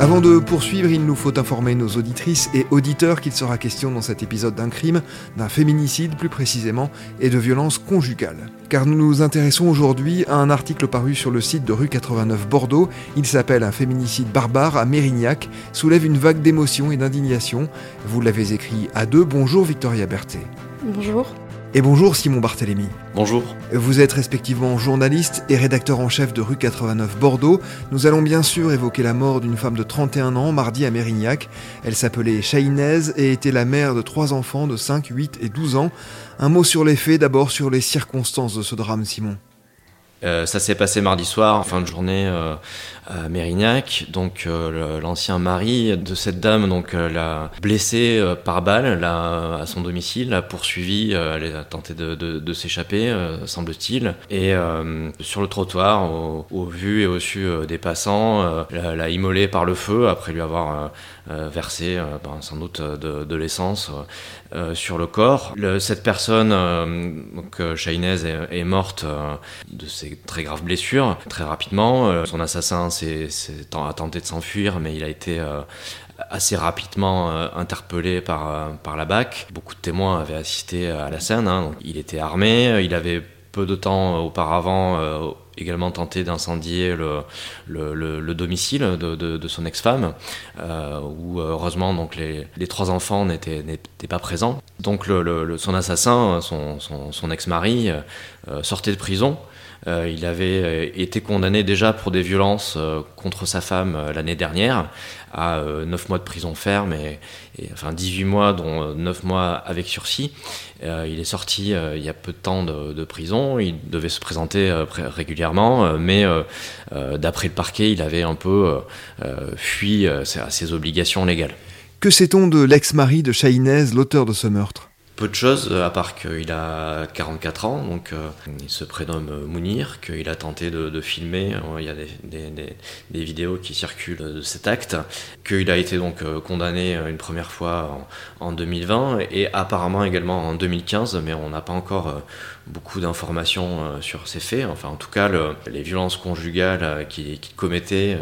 Avant de poursuivre, il nous faut informer nos auditrices et auditeurs qu'il sera question dans cet épisode d'un crime, d'un féminicide plus précisément, et de violence conjugale. Car nous nous intéressons aujourd'hui à un article paru sur le site de rue 89 Bordeaux. Il s'appelle Un féminicide barbare à Mérignac, soulève une vague d'émotion et d'indignation. Vous l'avez écrit à deux. Bonjour Victoria Berthet. Bonjour. Et bonjour Simon Barthélémy. Bonjour. Vous êtes respectivement journaliste et rédacteur en chef de rue 89 Bordeaux. Nous allons bien sûr évoquer la mort d'une femme de 31 ans mardi à Mérignac. Elle s'appelait Chahinez et était la mère de trois enfants de 5, 8 et 12 ans. Un mot sur les faits, d'abord sur les circonstances de ce drame, Simon. Euh, ça s'est passé mardi soir, en fin de journée, euh, Mérignac. Donc, euh, l'ancien mari de cette dame donc l'a blessée par balle à son domicile, l'a poursuivi, elle a tenté de, s'échapper, semble-t-il. Et sur le trottoir, au, vu et au su des passants, l'a immolé par le feu après lui avoir versé ben, sans doute de, l'essence sur le corps. Cette personne, donc est, est morte de ses très graves blessures très rapidement. Euh, son assassin a tenté de s'enfuir, mais il a été euh, assez rapidement euh, interpellé par, par la BAC. Beaucoup de témoins avaient assisté à la scène. Hein. il était armé, il avait peu de temps auparavant également tenté d'incendier le, le, domicile de, de, son ex-femme, où heureusement donc les, les trois enfants n'étaient, pas présents. Donc son assassin, son, son ex-mari, sortait de prison euh, il avait euh, été condamné déjà pour des violences euh, contre sa femme l'année dernière à 9 mois de prison ferme et, enfin 18 mois dont 9 mois avec sursis. il est sorti il y a peu de temps de, prison, il devait se présenter régulièrement, mais d'après le parquet, il avait un peu fui à ses obligations légales. Que sait-on de l'ex-mari de Chahinez, l'auteur de ce meurtre? Peu de choses, euh, à part qu'il a 44 ans, donc euh, il se prénomme Mounir, qu'il a tenté de, filmer, il y a des, vidéos qui circulent de cet acte, qu'il a été donc euh, condamné une première fois en, 2020 et apparemment également en 2015, mais on n'a pas encore beaucoup d'informations sur ces faits. Enfin, en tout cas, les violences conjugales qu'il commettait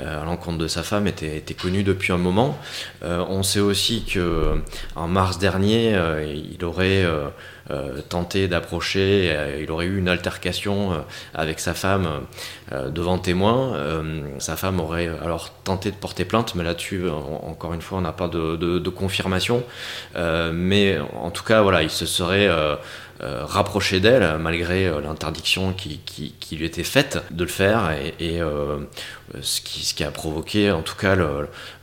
à l'encontre de sa femme étaient, étaient, connues depuis un moment. on sait aussi que en mars dernier, il aurait euh, euh, tenté d'approcher, euh, il aurait eu une altercation avec sa femme devant témoin. sa femme aurait alors tenté de porter plainte, mais là-dessus, encore une fois, on n'a pas de, confirmation. mais en tout cas, voilà, il se serait rapproché d'elle malgré l'interdiction qui, lui était faite de le faire et, ce, qui, ce, qui, a provoqué en tout cas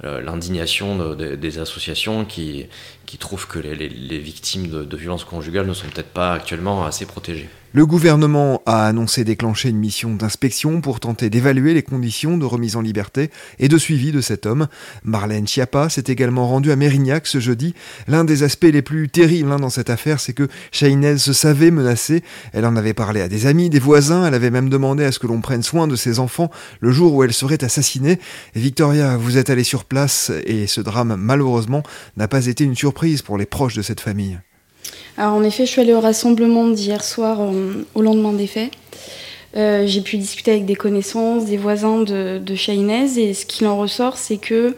l'indignation des associations qui, qui trouvent que les, victimes de, de violences conjugales ne sont peut-être pas actuellement assez protégées. Le gouvernement a annoncé déclencher une mission d'inspection pour tenter d'évaluer les conditions de remise en liberté et de suivi de cet homme. Marlène Schiappa s'est également rendue à Mérignac ce jeudi. L'un des aspects les plus terribles hein, dans cette affaire, c'est que Chahinez se savait menacée. Elle en avait parlé à des amis, des voisins. Elle avait même demandé à ce que l'on prenne soin de ses enfants le jour où elle serait assassinée. Victoria, vous êtes allée sur place et ce drame, malheureusement, n'a pas été une surprise pour les proches de cette famille. Alors en effet, je suis allée au rassemblement d'hier soir euh, au lendemain des faits. j'ai pu discuter avec des connaissances, des voisins de, de et ce qu'il en ressort, c'est que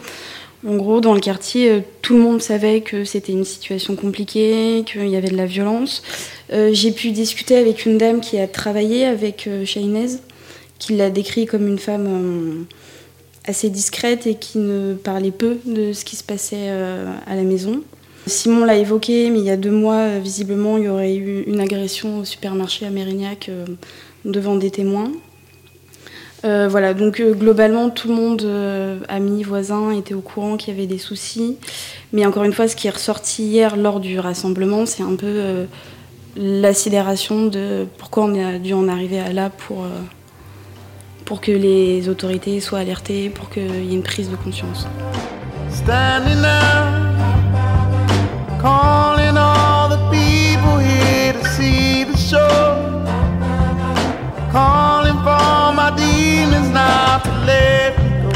en gros, dans le quartier, euh, tout le monde savait que c'était une situation compliquée, qu'il y avait de la violence. Euh, j'ai pu discuter avec une dame qui a travaillé avec euh, qui l'a décrit comme une femme euh, assez discrète et qui ne parlait peu de ce qui se passait à la maison. Simon l'a évoqué, mais il y a deux mois, visiblement, il y aurait eu une agression au supermarché à Mérignac devant des témoins. Euh, voilà, donc euh, globalement, tout le monde, euh, amis, voisins, était au courant qu'il y avait des soucis. Mais encore une fois, ce qui est ressorti hier lors du rassemblement, c'est un peu la sidération de pourquoi on a dû en arriver là pour, que les autorités soient alertées, pour qu'il y ait une prise de conscience. Calling all the people here to see the show. Calling for my demons now to let me go.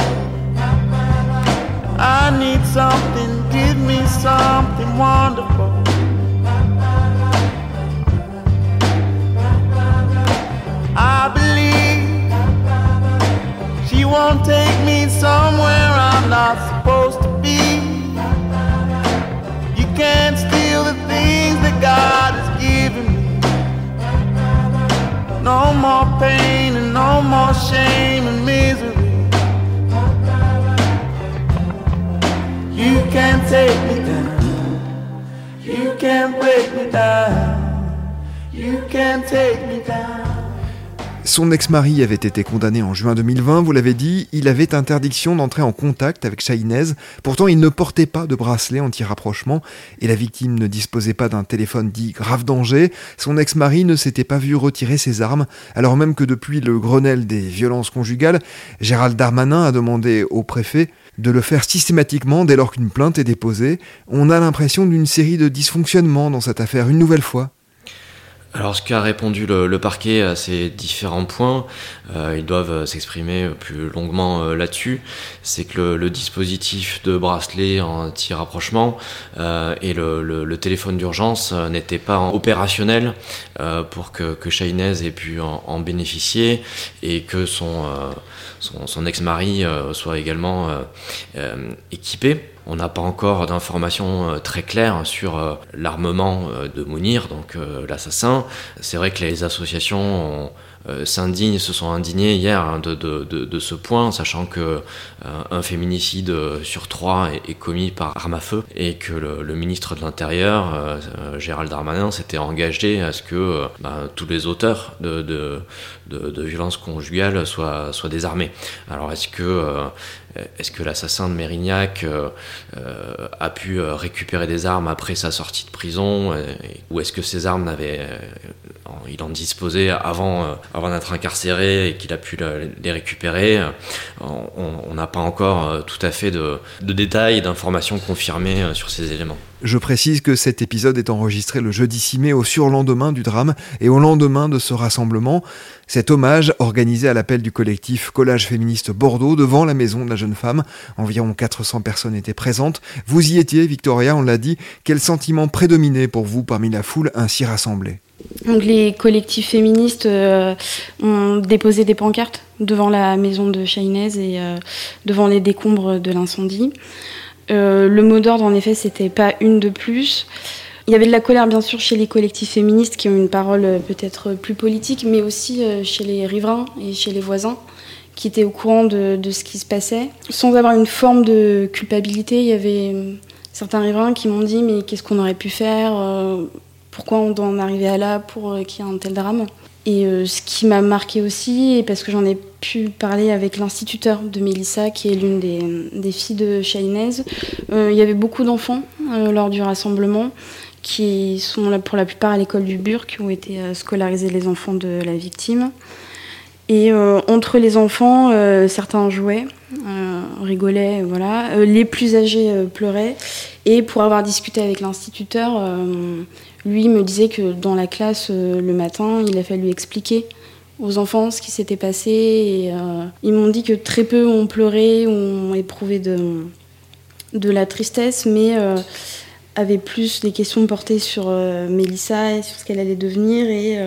I need something, give me something wonderful. I believe she won't take me somewhere I'm not can't steal the things that God has given me. No more pain and no more shame and misery. You can't take me down. You can't break me down. You can't take me down. Son ex-mari avait été condamné en juin 2020, vous l'avez dit, il avait interdiction d'entrer en contact avec Shainez, pourtant il ne portait pas de bracelet anti-rapprochement et la victime ne disposait pas d'un téléphone dit grave danger, son ex-mari ne s'était pas vu retirer ses armes, alors même que depuis le Grenelle des violences conjugales, Gérald Darmanin a demandé au préfet de le faire systématiquement dès lors qu'une plainte est déposée. On a l'impression d'une série de dysfonctionnements dans cette affaire une nouvelle fois. Alors, ce qu'a répondu le, parquet à ces différents points, euh, ils doivent euh, s'exprimer plus longuement euh, là-dessus. C'est que le, dispositif de bracelet anti-rapprochement et le, téléphone d'urgence n'étaient pas opérationnels pour que, que ait pu en, bénéficier et que son, son ex-mari soit également équipé. On n'a pas encore d'informations euh, très claires sur euh, l'armement euh, de Mounir, donc l'assassin. C'est vrai que les associations s'indignent, se sont indignés hier hein, de, ce point, sachant que un féminicide sur trois est, commis par arme à feu et que le, ministre de l'Intérieur, Gérald Darmanin, s'était engagé à ce que bah, tous les auteurs de, violences conjugales soient, soient désarmés. Alors est-ce que euh, est-ce que l'assassin de Mérignac euh, euh, a pu récupérer des armes après sa sortie de prison Ou est-ce que ces armes n'avait, il en disposait avant, avant d'être incarcéré et qu'il a pu les récupérer On n'a pas encore tout à fait de, détails, d'informations confirmées sur ces éléments. Je précise que cet épisode est enregistré le jeudi 6 mai au surlendemain du drame et au lendemain de ce rassemblement. Cet hommage, organisé à l'appel du collectif Collage féministe Bordeaux devant la maison de la jeune femme, environ 400 personnes étaient présentes. Vous y étiez, Victoria, on l'a dit. Quel sentiment prédominait pour vous parmi la foule ainsi rassemblée? Donc les collectifs féministes euh, ont déposé des pancartes devant la maison de Chahinez et euh, devant les décombres de l'incendie. Euh, le mot d'ordre, en effet, c'était pas une de plus. Il y avait de la colère, bien sûr, chez les collectifs féministes qui ont une parole peut-être plus politique, mais aussi chez les riverains et chez les voisins qui étaient au courant de, ce qui se passait. Sans avoir une forme de culpabilité, il y avait certains riverains qui m'ont dit Mais qu'est-ce qu'on aurait pu faire Pourquoi on doit en arriver à là pour qu'il y ait un tel drame et euh, ce qui m'a marqué aussi, parce que j'en ai pu parler avec l'instituteur de Mélissa, qui est l'une des, filles de Chahinez, euh, il y avait beaucoup d'enfants euh, lors du rassemblement qui sont là pour la plupart à l'école du qui ont été scolarisés les enfants de la victime. Et entre les enfants, certains jouaient, rigolaient, voilà. les plus âgés pleuraient. Et pour avoir discuté avec l'instituteur, lui me disait que dans la classe euh, le matin, il a fallu expliquer aux enfants ce qui s'était passé. Euh, ils m'ont dit que très peu ont pleuré, ont éprouvé de, de la tristesse, mais euh, avaient plus des questions portées sur Mélissa et sur ce qu'elle allait devenir. Et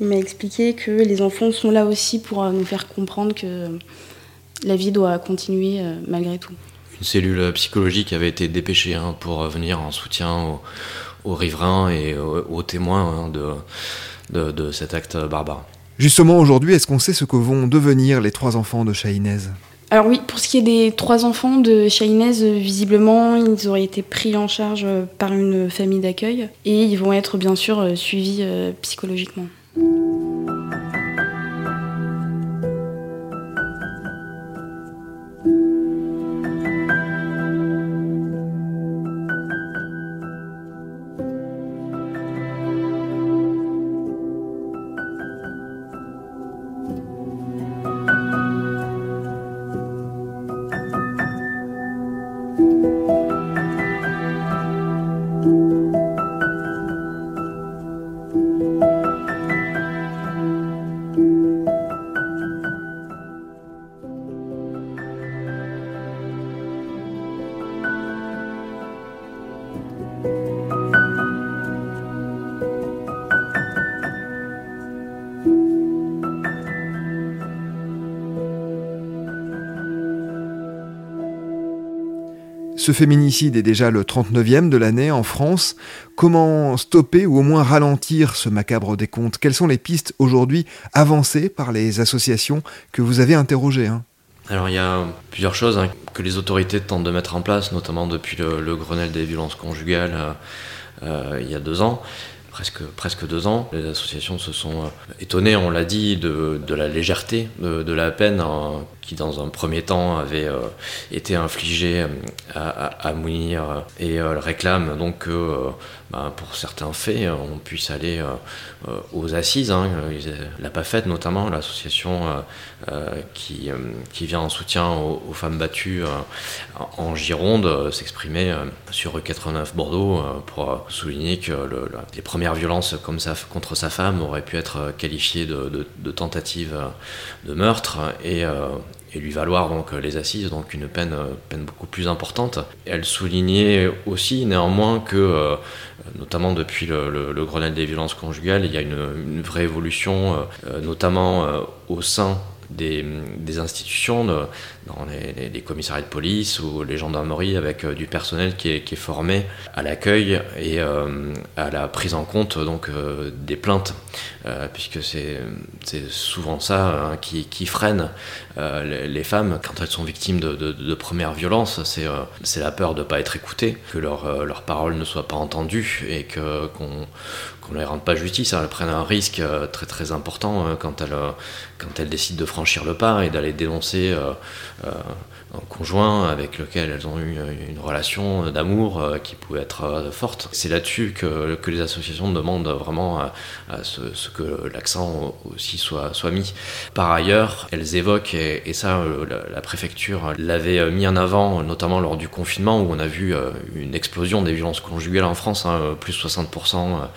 Il m'a expliqué que les enfants sont là aussi pour nous faire comprendre que la vie doit continuer malgré tout. Une cellule psychologique avait été dépêchée hein, pour venir en soutien aux, riverains et aux, témoins hein, de, de, cet acte barbare. Justement, aujourd'hui, est-ce qu'on sait ce que vont devenir les trois enfants de Chahinez alors oui, pour ce qui est des trois enfants de Chahinez, visiblement, ils auraient été pris en charge par une famille d'accueil et ils vont être bien sûr suivis euh, psychologiquement. Ce féminicide est déjà le 39e de l'année en France. Comment stopper ou au moins ralentir ce macabre décompte? Quelles sont les pistes aujourd'hui avancées par les associations que vous avez interrogées hein? Alors il y a plusieurs choses hein, que les autorités tentent de mettre en place, notamment depuis le, Grenelle des violences conjugales euh, euh, il y a deux ans presque, deux ans. Les associations se sont euh, étonnées, on l'a dit, de, la légèreté de, la peine hein, qui, dans un premier temps, avait euh, été infligée euh, à, Mounir et elle réclame donc que, bah, pour certains faits, on puisse aller aux assises. Hein. L'a pas fait, notamment l'association qui, vient en soutien aux, femmes battues en Gironde s'exprimer sur E89 Bordeaux pour souligner que les premiers violence comme ça contre sa femme aurait pu être euh, qualifiée de, tentative euh, de meurtre et, euh, et, lui valoir donc les assises, donc une peine, peine beaucoup plus importante. Elle soulignait aussi néanmoins que, notamment depuis le, Grenelle des violences conjugales, il y a une, vraie évolution, notamment au sein des, institutions, dans les, commissariats de police ou les gendarmeries, avec euh, du personnel qui est, formé à l'accueil et euh, à la prise en compte donc, euh, des plaintes, puisque c'est souvent ça hein, qui, freine les, femmes quand elles sont victimes de, premières violences. C'est la peur de ne pas être écoutées, que leurs leur paroles ne soient pas entendues et qu'on qu'on ne les rende pas justice, hein. elles prennent un risque très très important quand elles, quand elles décident de franchir le pas et d'aller dénoncer un conjoint avec lequel elles ont eu une relation d'amour qui pouvait être forte. C'est là-dessus que, les associations demandent vraiment à, ce, que l'accent aussi soit, mis. Par ailleurs, elles évoquent, et, ça la, préfecture l'avait mis en avant, notamment lors du confinement où on a vu une explosion des violences conjugales en France, hein, plus 60%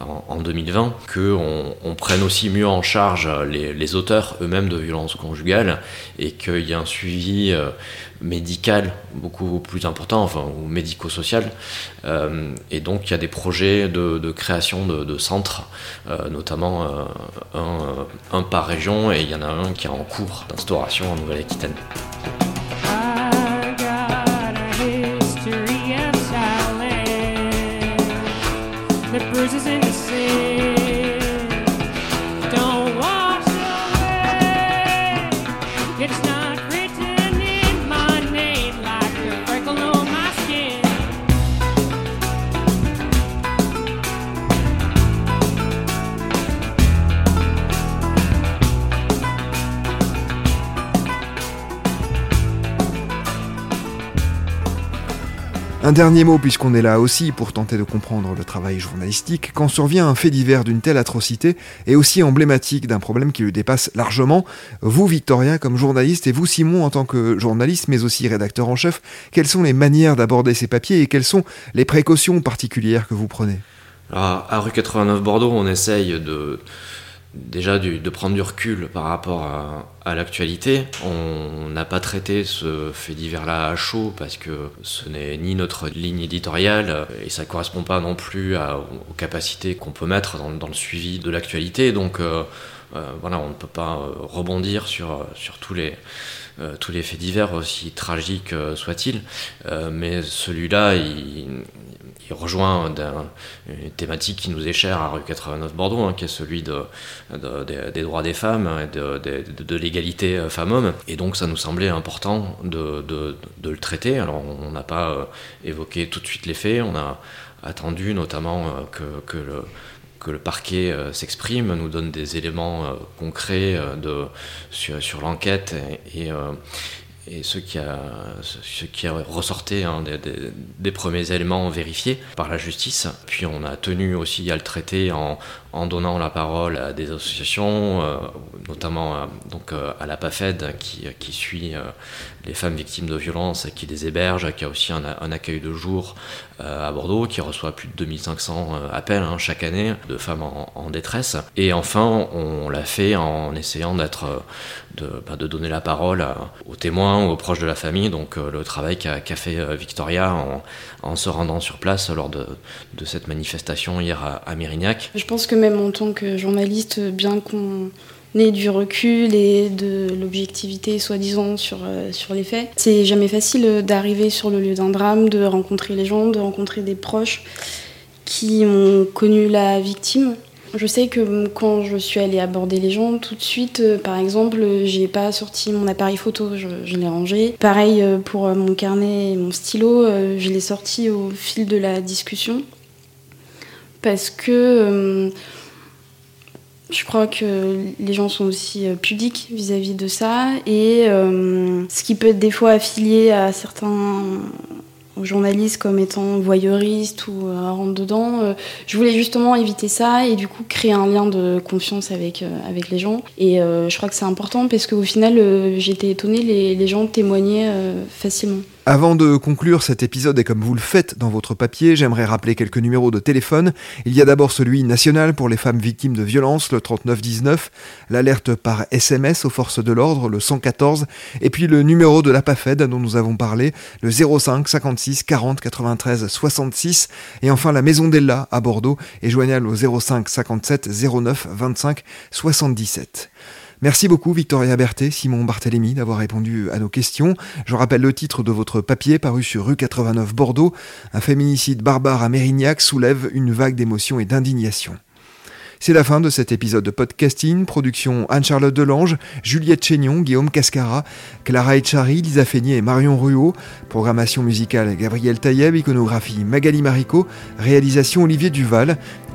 en, 2020, qu'on on prenne aussi mieux en charge les, auteurs eux-mêmes de violences conjugales et qu'il y ait un suivi euh, médical beaucoup plus important, enfin, ou médico-social. Euh, et donc, il y a des projets de, création de, centres, euh, notamment un, un, par région, et il y en a un qui est en cours d'instauration en Nouvelle-Aquitaine. Un dernier mot, puisqu'on est là aussi pour tenter de comprendre le travail journalistique, quand survient un fait divers d'une telle atrocité et aussi emblématique d'un problème qui le dépasse largement, vous Victoria comme journaliste et vous Simon en tant que journaliste mais aussi rédacteur en chef, quelles sont les manières d'aborder ces papiers et quelles sont les précautions particulières que vous prenez? À rue 89 Bordeaux, on essaye de déjà de prendre du recul par rapport à, l'actualité. On n'a pas traité ce fait divers-là à chaud parce que ce n'est ni notre ligne éditoriale et ça ne correspond pas non plus aux capacités qu'on peut mettre dans, le suivi de l'actualité. Donc euh, euh, voilà, on ne peut pas euh, rebondir sur, sur tous les tous les faits divers, aussi tragiques soient-ils. mais celui-là, il, rejoint une thématique qui nous est chère à rue 89 Bordeaux, hein, qui est celui de, des droits des femmes et de, l'égalité euh, femmes-hommes. Et donc ça nous semblait important de, le traiter. Alors on n'a pas euh, évoqué tout de suite les faits, on a attendu notamment euh, que, le que le parquet s'exprime, nous donne des éléments concrets de, sur, l'enquête et, et ce qui a, hein, des, premiers éléments vérifiés par la justice. Puis on a tenu aussi à le traiter en, en donnant la parole à des associations, euh, notamment euh, donc, euh, à la PAFED qui, suit les femmes victimes de violences et qui les héberge, qui a aussi un, accueil de jour à Bordeaux, qui reçoit plus de 2500 appels hein, chaque année de femmes en, détresse. Et enfin, on l'a fait en essayant d'être, de, bah, de, donner la parole aux témoins, aux proches de la famille, donc le travail qu'a fait Victoria en, se rendant sur place lors de, de cette manifestation hier à, à Mérignac. Je pense que même en tant que journaliste, bien qu'on ait du recul et de l'objectivité soi-disant sur, euh, sur les faits, c'est jamais facile d'arriver sur le lieu d'un drame, de rencontrer les gens, de rencontrer des proches qui ont connu la victime. Je sais que quand je suis allée aborder les gens, tout de suite, euh, par exemple, j'ai pas sorti mon appareil photo, je, je l'ai rangé. Pareil euh, pour mon carnet et mon stylo, je l'ai sorti au fil de la discussion parce que euh, je crois que les gens sont aussi euh, pudiques vis-à-vis de ça et euh, ce qui peut être des fois affilié à certains journalistes comme étant voyeuristes ou rentre dedans. je voulais justement éviter ça et du coup créer un lien de confiance avec, avec les gens. Et je crois que c'est important parce qu'au final, j'étais étonnée, les gens témoignaient facilement. Avant de conclure cet épisode et comme vous le faites dans votre papier, j'aimerais rappeler quelques numéros de téléphone. Il y a d'abord celui national pour les femmes victimes de violences, le 3919, l'alerte par SMS aux forces de l'ordre, le 114, et puis le numéro de la PAFED dont nous avons parlé, le 05 56 40 93 66, et enfin la Maison d'Ella à Bordeaux est joignable au 05 57 09 25 77. Merci beaucoup Victoria Berthet, Simon Barthélémy d'avoir répondu à nos questions. Je rappelle le titre de votre papier paru sur rue 89 Bordeaux. Un féminicide barbare à Mérignac soulève une vague d'émotion et d'indignation. C'est la fin de cet épisode de podcasting. Production Anne-Charlotte Delange, Juliette Chénion, Guillaume Cascara, Clara Echari, Lisa Feignet et Marion Ruot. Programmation musicale Gabriel Taïeb, iconographie Magali Marico, réalisation Olivier Duval.